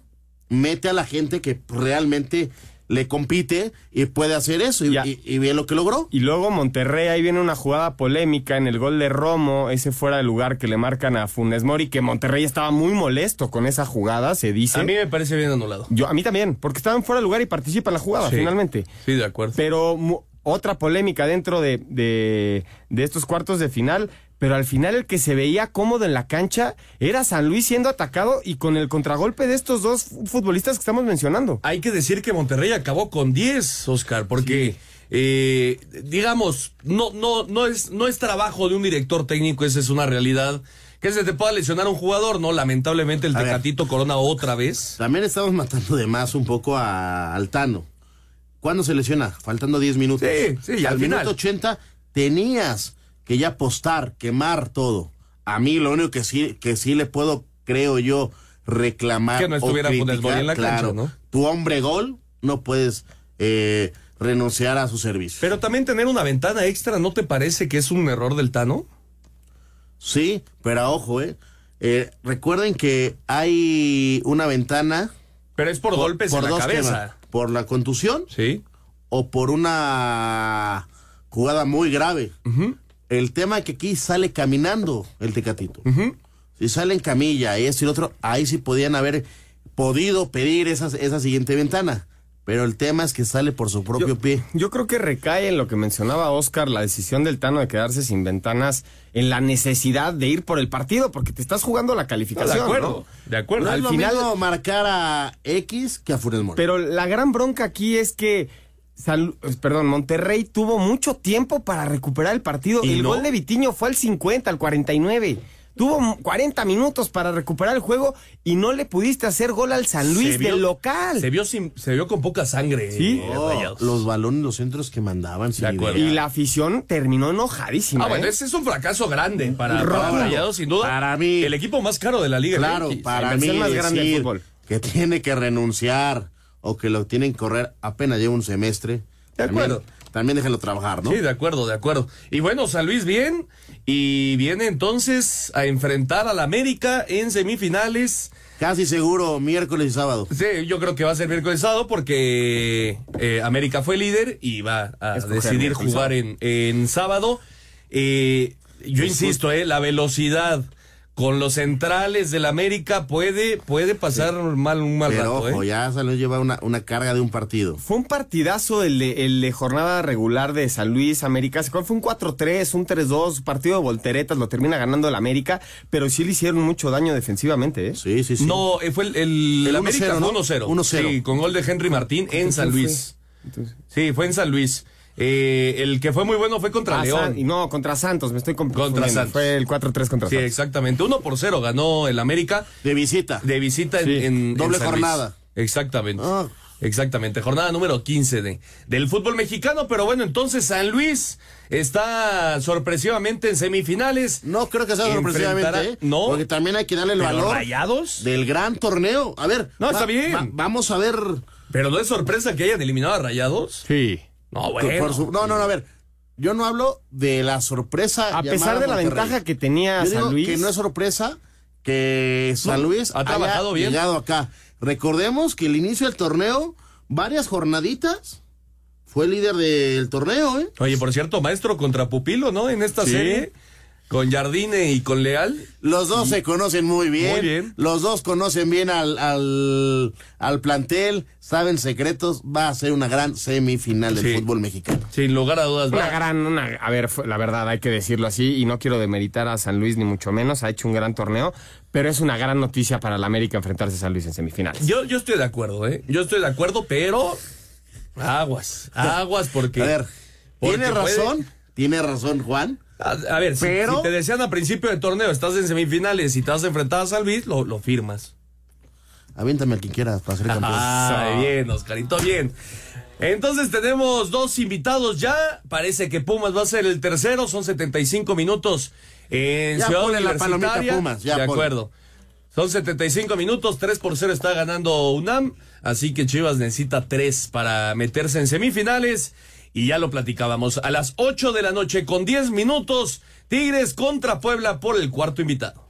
mete a la gente que realmente le compite y puede hacer eso. Y, y- y ve lo que logró. Y luego Monterrey, ahí viene una jugada polémica en el gol de Romo, ese fuera de lugar que le marcan a Funes Mori, que Monterrey estaba muy molesto con esa jugada, se dice. A mí me parece bien anulado. Yo, a mí también, porque estaban fuera de lugar y participa en la jugada, Sí. finalmente. Sí, de acuerdo. Pero mu- otra polémica dentro de, de, de estos cuartos de final. Pero al final el que se veía cómodo en la cancha era San Luis siendo atacado y con el contragolpe de estos dos fu- futbolistas que estamos mencionando. Hay que decir que Monterrey acabó con 10, Oscar, porque eh, digamos, no, no, no es, no es trabajo de un director técnico, esa es una realidad. Que se te pueda lesionar un jugador, ¿no? Lamentablemente el A ver. Tecatito Corona otra vez. También estamos matando de más un poco a Altano. ¿Cuándo se lesiona? Faltando 10 minutos. Sí, sí, y al minuto final. 80 tenías que ya apostar, quemar todo. A mí lo único que sí, que sí le puedo, creo yo, reclamar. Que no o estuviera Funes criticar, en la cancha, claro, ¿no? Tu hombre gol, no puedes eh, renunciar a su servicio. Pero también tener una ventana extra, ¿no te parece que es un error del Tano? Sí, pero ojo, eh. Eh, recuerden que hay una ventana. Pero es por, golpes en la cabeza. temas. Por la contusión Sí. o por una jugada muy grave. El tema es que aquí sale caminando el Tecatito. Si sale en camilla, eso y lo otro, ahí sí podían haber podido pedir esa, esa siguiente ventana. Pero el tema es que sale por su propio pie. Yo creo que recae en lo que mencionaba Oscar, la decisión del Tano de quedarse sin ventanas, en la necesidad de ir por el partido, porque te estás jugando la calificación. de acuerdo, ¿no? de acuerdo. No Al es lo final- mismo marcar a X que a Funes Mori. Pero la gran bronca aquí es que, San- perdón, Monterrey tuvo mucho tiempo para recuperar el partido. ¿Y el no? gol de Vitiño fue al 50, al 49. Tuvo 40 minutos para recuperar el juego y no le pudiste hacer gol al San Luis Se vio- del local. Se vio, sin- se vio con poca sangre. Sí. eh, Oh, los balones, los centros que mandaban. sin idea. Y la afición terminó enojadísima. Ah, bueno, ¿eh? ese es un fracaso grande para, para. Rayados, sin duda. Para mí. El equipo más caro de la Liga. Claro, para mí inversión más grande del fútbol. que tiene que renunciar o que lo tienen que correr apenas lleva un semestre. De acuerdo. También, también déjenlo trabajar, ¿no? Sí, de acuerdo, de acuerdo. Y bueno, San Luis bien. Y viene entonces a enfrentar al América en semifinales. Casi seguro miércoles y sábado. Sí, yo creo que va a ser miércoles sábado porque eh, América fue líder y va a Escoger decidir jugar en, en sábado. Eh, yo insisto, eh, la velocidad con los centrales del América puede, puede pasar mal un mal Pero rato. ojo, eh. ya San Luis lleva una, una carga de un partido. Fue un partidazo el de, el de jornada regular de San Luis América. Se- Fue un 4-3, un 3-2, partido de volteretas, lo termina ganando el América, pero sí le hicieron mucho daño defensivamente, ¿eh? Sí, sí, sí. No, eh, fue el, el, El América 1-0, fue ¿no? 1-0. 1-0. Sí, con gol de Henry Martín en San fue? Luis. Sí, fue en San Luis. Eh, el que fue muy bueno fue contra Ah, León. San- y no, contra Santos, me estoy confundiendo. Contra Santos. Fue el 4-3 contra Sí, Santos. exactamente. 1 por 0 ganó el América. De visita. De visita en, Sí. en- Doble en jornada. Exactamente. Ah. Exactamente. Jornada número 15 de, del fútbol mexicano. Pero bueno, entonces San Luis está sorpresivamente en semifinales. No creo que sea sorpresivamente, ¿eh? No. Porque también hay que darle el ¿Pero valor Rayados? del gran torneo. A ver. No, está bien. vamos a ver. Pero no es sorpresa que hayan eliminado a Rayados. Sí. No, bueno. su- no, no, no, a ver. Yo no hablo de la sorpresa. A pesar de la Monterrey. ventaja que tenía Yo digo San Luis. que no es sorpresa que San No, Luis ha trabajado haya bien. llegado acá. Recordemos que el inicio del torneo, varias jornaditas, fue líder del torneo, ¿eh? Oye, por cierto, maestro contra pupilo, ¿no? En esta Sí. serie. Con Jardine y con Leal. Los dos se conocen muy bien. Muy bien. Los dos conocen bien al, al, al plantel, saben secretos. Va a ser una gran semifinal del Sí. fútbol mexicano. Sin lugar a dudas. Una va. gran, una, a ver, la verdad hay que decirlo así y no quiero demeritar a San Luis ni mucho menos, ha hecho un gran torneo, pero es una gran noticia para el América enfrentarse a San Luis en semifinales. Yo, yo estoy de acuerdo, ¿eh? Yo estoy de acuerdo, pero. Aguas. Aguas, porque. A ver, porque tiene puede- razón, tiene razón Juan. A, a ver, si- Pero- si, te decían a principio de torneo, estás en semifinales y te vas a enfrentar a San Luis, lo, lo firmas. Aviéntame a quien quiera para ser campeón. Ah, bien, Oscarito, bien. Entonces tenemos dos invitados ya. Parece que Pumas va a ser el tercero. Son 75 minutos en Ya Ciudad ponle la palomita, Pumas, ya de ponle. acuerdo. Son 75 minutos, 3 por 0 está ganando UNAM. Así que Chivas necesita 3 para meterse en semifinales. Y ya lo platicábamos. A las 8 de la noche con 10 minutos, Tigres contra Puebla por el cuarto invitado.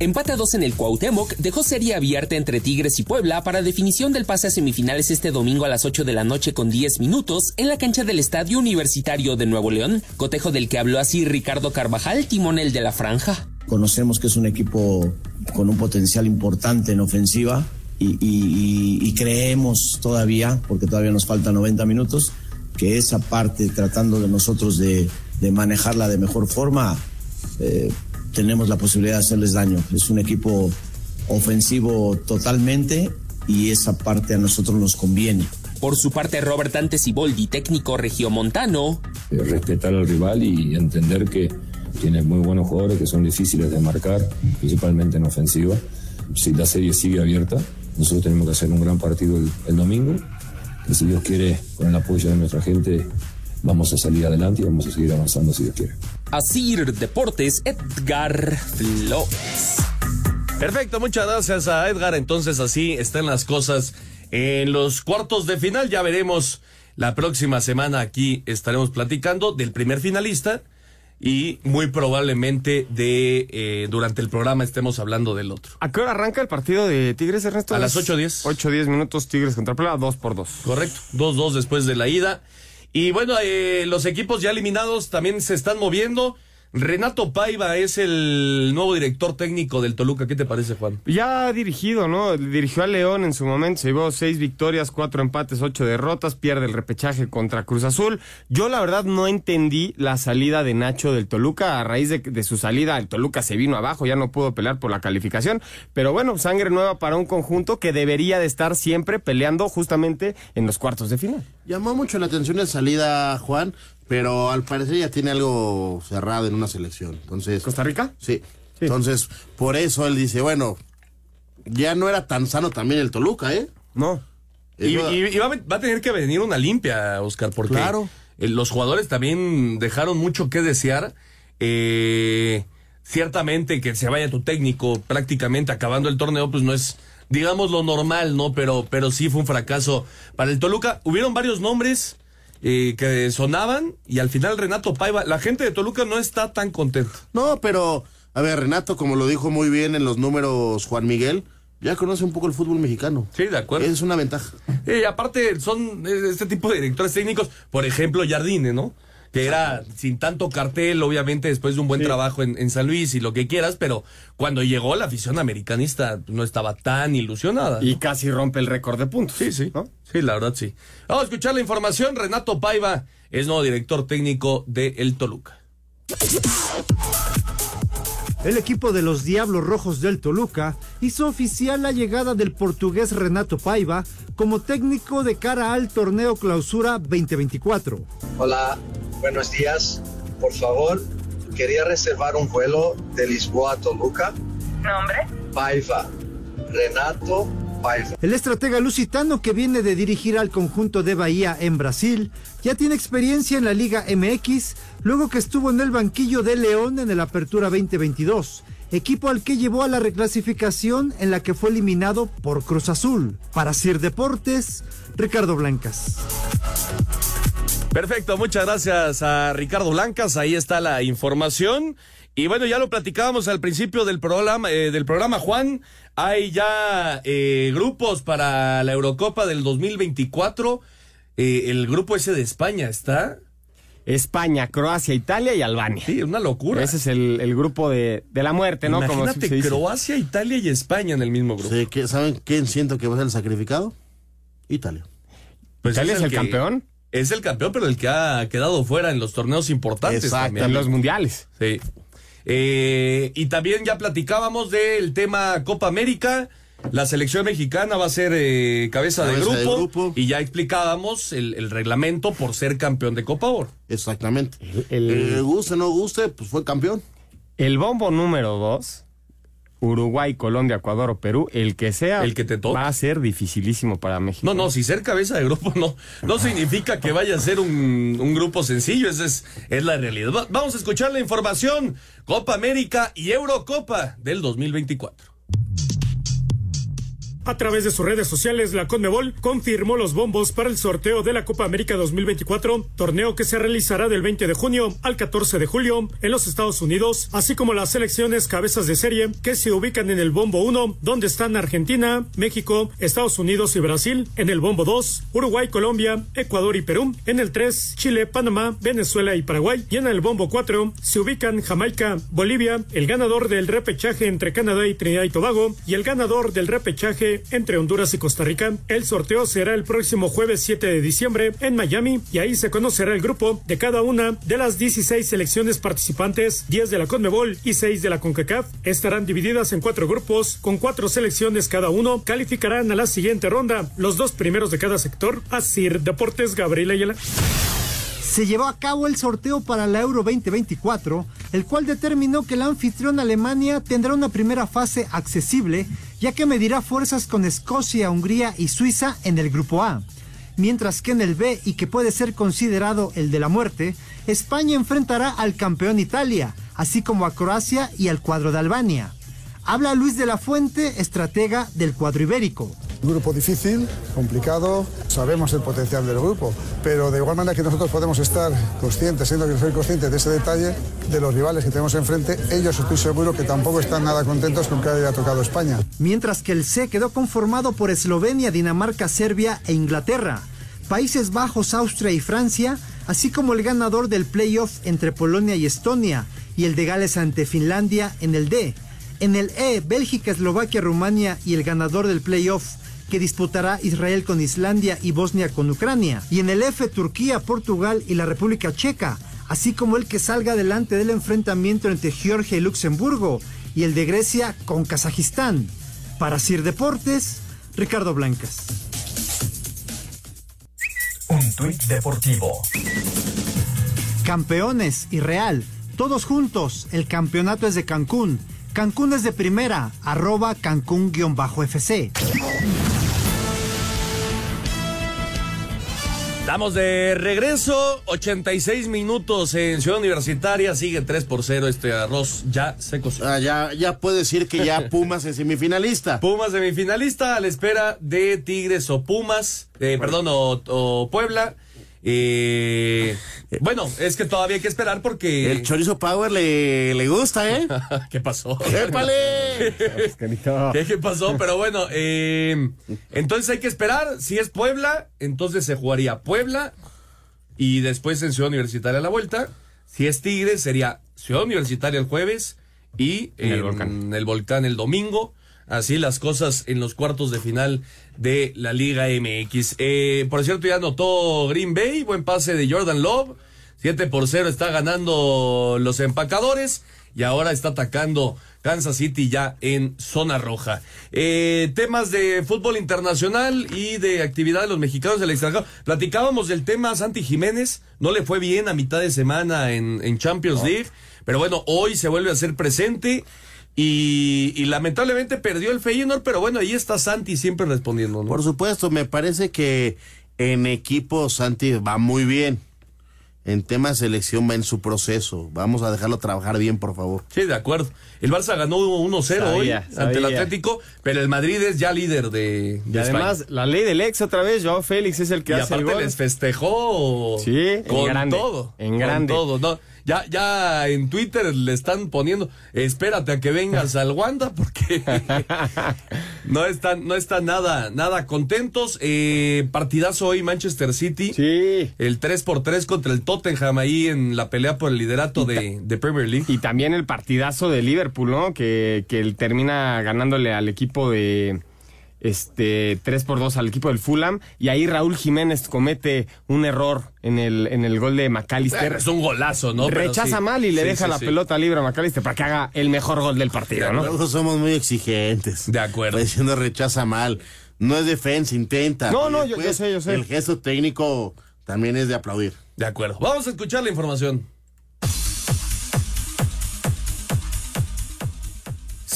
Empate a dos en el Cuauhtémoc dejó serie abierta entre Tigres y Puebla para definición del pase a semifinales este domingo a las 8 de la noche con 10 minutos en la cancha del Estadio Universitario de Nuevo León, cotejo del que habló así Ricardo Carvajal, timonel de la franja. Conocemos que es un equipo con un potencial importante en ofensiva y, y- y- creemos todavía, porque todavía nos faltan 90 minutos, que esa parte, tratando de nosotros de, de manejarla de mejor forma, eh, tenemos la posibilidad de hacerles daño. Es un equipo ofensivo totalmente y esa parte a nosotros nos conviene. Por su parte, Robert Antesiboldi, técnico regiomontano, Eh, respetar al rival y entender que tiene muy buenos jugadores que son difíciles de marcar, principalmente en ofensiva. Si la serie sigue abierta, nosotros tenemos que hacer un gran partido el, el domingo, que si Dios quiere, con el apoyo de nuestra gente, vamos a salir adelante y vamos a seguir avanzando si Dios quiere. Asir Deportes, Edgar Flores. Perfecto, muchas gracias a Edgar. Entonces así están las cosas en los cuartos de final. Ya veremos la próxima semana aquí estaremos platicando del primer finalista y muy probablemente de eh, durante el programa estemos hablando del otro. ¿A qué hora arranca el partido de Tigres, Ernesto? A las 8:10. 8-10 minutos, Tigres contra Puebla, 2 por 2. Correcto, 2-2 después de la ida. Y bueno, eh, los equipos ya eliminados también se están moviendo. Renato Paiva es el nuevo director técnico del Toluca. ¿Qué te parece, Juan? Ya ha dirigido, ¿no? Dirigió a León en su momento, se llevó seis victorias, cuatro empates, ocho derrotas, pierde el repechaje contra Cruz Azul. Yo la verdad no entendí la salida de Nacho del Toluca. A raíz de, de su salida, el Toluca se vino abajo, ya no pudo pelear por la calificación. Pero bueno, sangre nueva para un conjunto que debería de estar siempre peleando justamente en los cuartos de final. Llamó mucho la atención la salida, Juan, pero al parecer ya tiene algo cerrado en una selección. Entonces, ¿Costa Rica? Sí. Entonces, por eso él dice, bueno, ya no era tan sano también el Toluca, ¿eh? No. Y, y- y va, a- va a tener que venir una limpia, Oscar, porque Claro. los jugadores también dejaron mucho que desear. Eh, ciertamente que se vaya tu técnico prácticamente acabando el torneo, pues no es, digamos, lo normal, ¿no? Pero, pero sí fue un fracaso para el Toluca. Hubieron varios nombres eh, que sonaban y al final Renato Paiva, la gente de Toluca no está tan contenta. No, pero, a ver, Renato, como lo dijo muy bien en los números Juan Miguel, ya conoce un poco el fútbol mexicano. Sí, de acuerdo. Es una ventaja. Y aparte son este tipo de directores técnicos, por ejemplo, Jardine, ¿no? Que era sin tanto cartel, obviamente, después de un buen trabajo en, en San Luis y lo que quieras, pero cuando llegó la afición americanista no estaba tan ilusionada. Y casi rompe el récord de puntos. Sí, sí. Sí, la verdad sí. Vamos a escuchar la información. Renato Paiva es nuevo director técnico de El Toluca. El equipo de los Diablos Rojos del Toluca hizo oficial la llegada del portugués Renato Paiva como técnico de cara al torneo Clausura 2024. Hola, buenos días. Por favor, quería reservar un vuelo de Lisboa a Toluca. ¿Nombre? Paiva. Renato Paiva. El estratega lusitano que viene de dirigir al conjunto de Bahía en Brasil ya tiene experiencia en la Liga MX luego que estuvo en el banquillo de León en el Apertura 2022, equipo al que llevó a la reclasificación en la que fue eliminado por Cruz Azul. Para Sir Deportes, Ricardo Blancas. Perfecto, muchas gracias a Ricardo Blancas. Ahí está la información. Y bueno, ya lo platicábamos al principio del programa, eh, del programa Juan. Hay ya eh, grupos para la Eurocopa del 2024. Eh, el grupo ese de España está. España, Croacia, Italia y Albania. Sí, una locura. Ese es el, el grupo de, de la muerte, ¿no? Como Imagínate se dice. Croacia, Italia y España en el mismo grupo. Sí, ¿Saben quién siento que va a ser el sacrificado? Italia. Pues ¿Italia es el que- campeón? Es el campeón, pero el que ha quedado fuera en los torneos importantes. Exacto, también. en los mundiales. Sí. Eh, y también ya platicábamos del tema Copa América. La selección mexicana va a ser eh, cabeza, de, Cabeza de grupo, grupo. y ya explicábamos el, el reglamento por ser campeón de Copa Oro. Exactamente. El, Eh, guste o no guste, pues fue campeón. el bombo número dos, Uruguay, Colombia, Ecuador o Perú, el que sea, El que te toque. va a ser dificilísimo para México. No, no, si ser cabeza de grupo no, no significa que vaya a ser un, un grupo sencillo, esa es, es la realidad. Va- vamos a escuchar la información, Copa América y Eurocopa del 2024. A través de sus redes sociales, la Conmebol confirmó los bombos para el sorteo de la Copa América 2024, torneo que se realizará del 20 de junio al 14 de julio en los Estados Unidos, así como las selecciones cabezas de serie que se ubican en el bombo 1, donde están Argentina, México, Estados Unidos y Brasil, en el bombo 2, Uruguay, Colombia, Ecuador y Perú, en el 3, Chile, Panamá, Venezuela y Paraguay, y en el bombo 4 se ubican Jamaica, Bolivia, el ganador del repechaje entre Canadá y Trinidad y Tobago, y el ganador del repechaje entre Honduras y Costa Rica. El sorteo será el próximo jueves 7 de diciembre en Miami y ahí se conocerá el grupo de cada una de las 16 selecciones participantes, 10 de la CONMEBOL y 6 de la CONCACAF. Estarán divididas en cuatro grupos con cuatro selecciones cada uno. Calificarán a la siguiente ronda los dos primeros de cada sector. Asir Deportes Gabriela Ayala. Se llevó a cabo el sorteo para la Euro 2024, el cual determinó que la anfitrión Alemania tendrá una primera fase accesible, ya que medirá fuerzas con Escocia, Hungría y Suiza en el grupo A. Mientras que en el B, y que puede ser considerado el de la muerte, España enfrentará al campeón Italia, así como a Croacia y al cuadro de Albania. Habla Luis de la Fuente, estratega del cuadro ibérico. Grupo difícil, complicado, sabemos el potencial del grupo, pero de igual manera que nosotros podemos estar conscientes, siendo que soy consciente de ese detalle, de los rivales que tenemos enfrente, ellos estoy seguro que tampoco están nada contentos con que haya tocado España. Mientras que el C quedó conformado por Eslovenia, Dinamarca, Serbia e Inglaterra, Países Bajos, Austria y Francia, así como el ganador del playoff entre Polonia y Estonia y el de Gales ante Finlandia en el D. En el E, Bélgica, Eslovaquia, Rumania y el ganador del playoff que disputará Israel con Islandia y Bosnia con Ucrania. Y en el F, Turquía, Portugal y la República Checa, así como el que salga adelante del enfrentamiento entre Georgia y Luxemburgo y el de Grecia con Kazajistán. Para Sir Deportes, Ricardo Blancas. Un tuit deportivo. Campeones y Real, todos juntos, el campeonato es de Cancún. Cancún es de primera, arroba Cancún-FC. Estamos de regreso, 86 minutos en Ciudad Universitaria, sigue 3 por 0 este arroz, ya se coció. Ah, ya, ya puede decir que ya *laughs* Pumas es semifinalista. Pumas semifinalista a la espera de Tigres o Pumas, eh, perdón, o, o Puebla. Eh, bueno, es que todavía hay que esperar porque... El Chorizo Power le, le gusta, ¿eh? *laughs* ¿Qué pasó? ¡Épale! ¿Qué, qué pasó? Pero bueno, eh, entonces hay que esperar. Si es Puebla, entonces se jugaría Puebla y después en Ciudad Universitaria la vuelta. Si es Tigres, sería Ciudad Universitaria el jueves y En el en Volcán. el Volcán el domingo. Así las cosas en los cuartos de final de la Liga MX. Eh, por cierto, ya anotó Green Bay, buen pase de Jordan Love. 7 por 0 está ganando los empacadores y ahora está atacando Kansas City ya en zona roja. Eh, temas de fútbol internacional y de actividad de los mexicanos del extranjero. Platicábamos del tema Santi Jiménez, no le fue bien a mitad de semana en, en Champions League, pero bueno, hoy se vuelve a ser presente. Y, y lamentablemente perdió el Feyenoord, pero bueno, ahí está Santi siempre respondiendo, ¿no? Por supuesto, me parece que en equipo Santi va muy bien. En tema de selección va en su proceso. Vamos a dejarlo trabajar bien, por favor. Sí, de acuerdo. El Barça ganó 1-0 hoy Sabía, ante el. Atlético, pero el Madrid es ya líder de, Y de además, España. la ley del ex otra vez, Joao Félix es el que Y hace el aparte gol. les festejó Sí, en con grande, todo. en con grande. todo, ¿no? Ya, ya en Twitter le están poniendo, espérate a que vengas al Wanda, porque *laughs* no están, no están nada, nada contentos. Eh, partidazo hoy Manchester City. Sí. El 3 por 3 contra el Tottenham ahí en la pelea por el liderato de, de Premier League. Y también el partidazo de Liverpool, ¿no? Que, que termina ganándole al equipo de este 3 por 2 al equipo del Fulham y ahí Raúl Jiménez comete un error en el en el gol de McAllister. Es un golazo, ¿no? Rechaza sí. mal y le Sí, deja sí, la sí. pelota libre a McAllister para que haga el mejor gol del partido, ¿no? Luego somos muy exigentes. De acuerdo. Diciendo rechaza mal. No es defensa, intenta. No, no, yo- yo sé, yo sé. El gesto técnico también es de aplaudir. De acuerdo. Vamos a escuchar la información.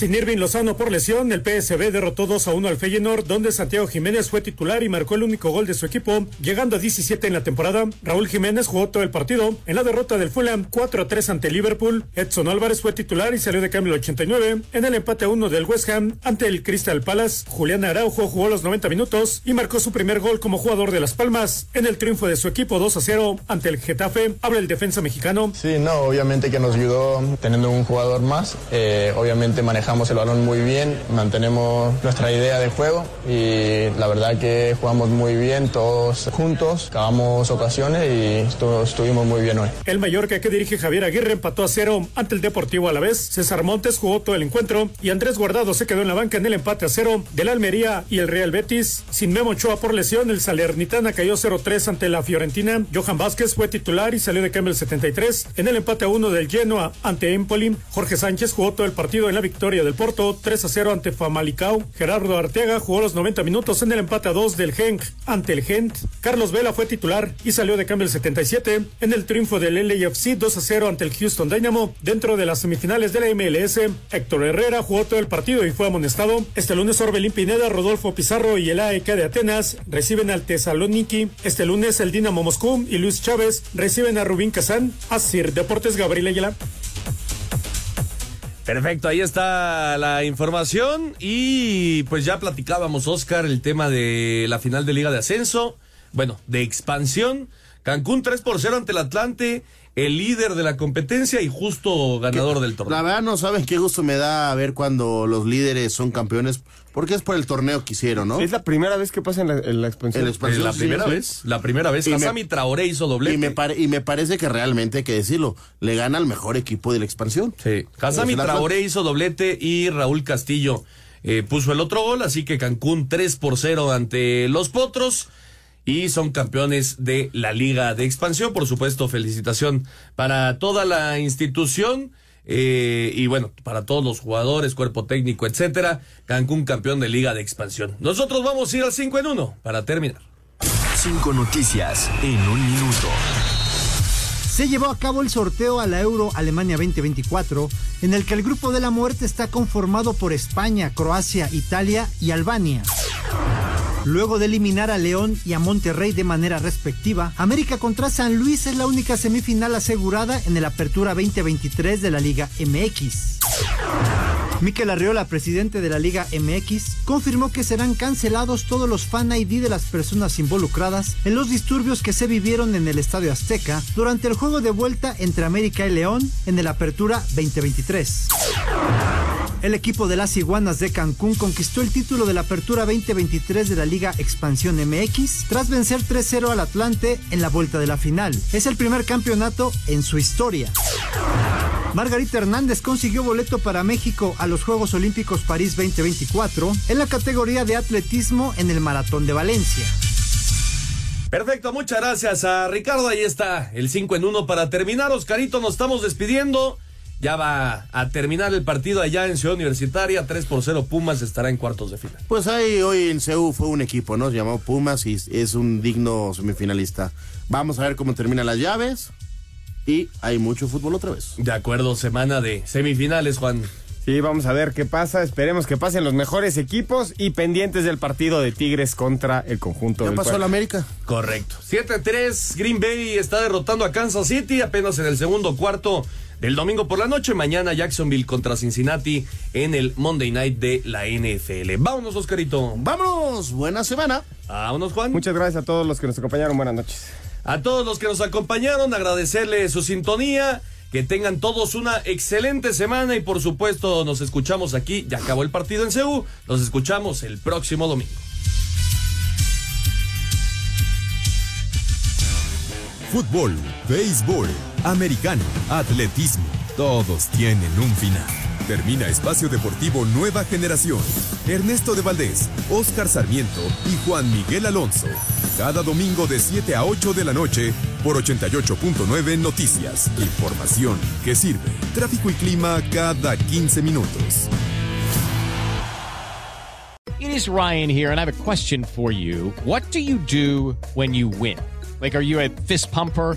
Sin Irving Lozano por lesión, el PSV derrotó 2 a 1 al Feyenoord, donde Santiago Jiménez fue titular y marcó el único gol de su equipo, llegando a 17 en la temporada. Raúl Jiménez jugó todo el partido. En la derrota del Fulham 4 a 3 ante Liverpool, Edson Álvarez fue titular y salió de cambio el 89. En el empate a 1 del West Ham ante el Crystal Palace, Julián Araujo jugó los 90 minutos y marcó su primer gol como jugador de Las Palmas. En el triunfo de su equipo 2 a 0 ante el Getafe, habla el defensa mexicano. Sí, no, obviamente que nos ayudó teniendo un jugador más. Eh, obviamente manejamos el balón muy bien, mantenemos nuestra idea de juego y la verdad que jugamos muy bien todos juntos, acabamos ocasiones y estu- estuvimos muy bien hoy. El Mallorca que dirige Javier Aguirre empató a cero ante el Deportivo a la vez. César Montes jugó todo el encuentro y Andrés Guardado se quedó en la banca en el empate a cero del Almería y el Real Betis. Sin Memo Ochoa por lesión, el Salernitana cayó 0-3 ante la Fiorentina. Johan Vázquez fue titular y salió de cambio el 73. En el empate a 1 del Genoa ante Empoli, Jorge Sánchez jugó todo el partido en la victoria del Porto 3-0 ante Famalicao. Gerardo Arteaga jugó los 90 minutos en el empate a 2 del Genk ante el Gent. Carlos Vela fue titular y salió de cambio el 77 en el triunfo del LAFC 2 a 0 ante el Houston Dynamo dentro de las semifinales de la MLS. Héctor Herrera jugó todo el partido y fue amonestado. Este lunes Orbelín Pineda, Rodolfo Pizarro y el AEK de Atenas reciben al Tesaloniki. Este lunes el Dinamo Moscú y Luis Chávez reciben a Rubín Kazán. Asir Deportes Gabriel Ayala. Perfecto, ahí está la información y pues ya platicábamos, Oscar, el tema de la final de Liga de Ascenso, bueno, de expansión. Cancún 3 por 0 ante el Atlante, el líder de la competencia y justo ganador del torneo. La verdad no saben qué gusto me da ver cuando los líderes son campeones, porque es por el torneo que hicieron, ¿no? Es la primera vez que pasa en la, en la expansión. En la expansión, la sí, primera sí. vez, la primera vez. Y me- Hassami Traoré hizo doblete. Y me, pare- y me parece que realmente hay que decirlo, le gana al mejor equipo de la expansión. Sí, Hassami Es el Traoré hizo doblete y Raúl Castillo eh, puso el otro gol, así que Cancún 3 por 0 ante los Potros y son campeones de la Liga de Expansión. Por supuesto, felicitación para toda la institución. Eh, y bueno, para todos los jugadores, cuerpo técnico, etcétera, Cancún campeón de Liga de Expansión. Nosotros vamos a ir al 5 en 1 para terminar. Cinco noticias en un minuto. se llevó a cabo el sorteo a la Euro Alemania 2024, en el que el grupo de la muerte está conformado por España, Croacia, Italia y Albania. Luego de eliminar a León y a Monterrey de manera respectiva, América contra San Luis es la única semifinal asegurada en el Apertura 2023 de la Liga MX. Miquel Arriola, presidente de la Liga MX, confirmó que serán cancelados todos los fan ID de las personas involucradas en los disturbios que se vivieron en el Estadio Azteca durante el juego de vuelta entre América y León en el Apertura 2023. El equipo de las Iguanas de Cancún conquistó el título de la Apertura 2023 de la Liga Expansión MX tras vencer 3-0 al Atlante en la vuelta de la final. Es el primer campeonato en su historia. Margarita Hernández consiguió boleto para México a los Juegos Olímpicos París 2024 en la categoría de atletismo en el Maratón de Valencia. Perfecto, muchas gracias a Ricardo. Ahí está el 5 en 1 para terminar. Oscarito, nos estamos despidiendo. Ya va a terminar el partido allá en Ciudad Universitaria. 3 por 0 Pumas estará en cuartos de final. Pues ahí hoy en CEU fue un equipo, ¿no? Se llamó Pumas y es un digno semifinalista. Vamos a ver cómo terminan las llaves. Y hay mucho fútbol otra vez. De acuerdo, semana de semifinales, Juan. Sí, vamos a ver qué pasa. Esperemos que pasen los mejores equipos y pendientes del partido de Tigres contra el conjunto Ya del pasó Puebla. la América. Correcto. 7-3, Green Bay está derrotando a Kansas City apenas en el segundo cuarto del domingo por la noche. Mañana Jacksonville contra Cincinnati en el Monday Night de la NFL. Vámonos, Oscarito. Vámonos, buena semana. Vámonos, Juan. Muchas gracias a todos los que nos acompañaron. Buenas noches. A todos los que nos acompañaron, agradecerles su sintonía. Que tengan todos una excelente semana y por supuesto nos escuchamos aquí. Ya acabó el partido en CEU. Nos escuchamos el próximo domingo. Fútbol, béisbol, americano, atletismo, todos tienen un final. Termina Espacio Deportivo Nueva Generación. Ernesto de Valdés, Oscar Sarmiento y Juan Miguel Alonso. Cada domingo de 7 a 8 de la noche por 88.9 Noticias. Información que sirve. Tráfico y clima cada 15 minutos. It is Ryan here, and I have a question for you. What do you do when you win? Like, are you a fist pumper?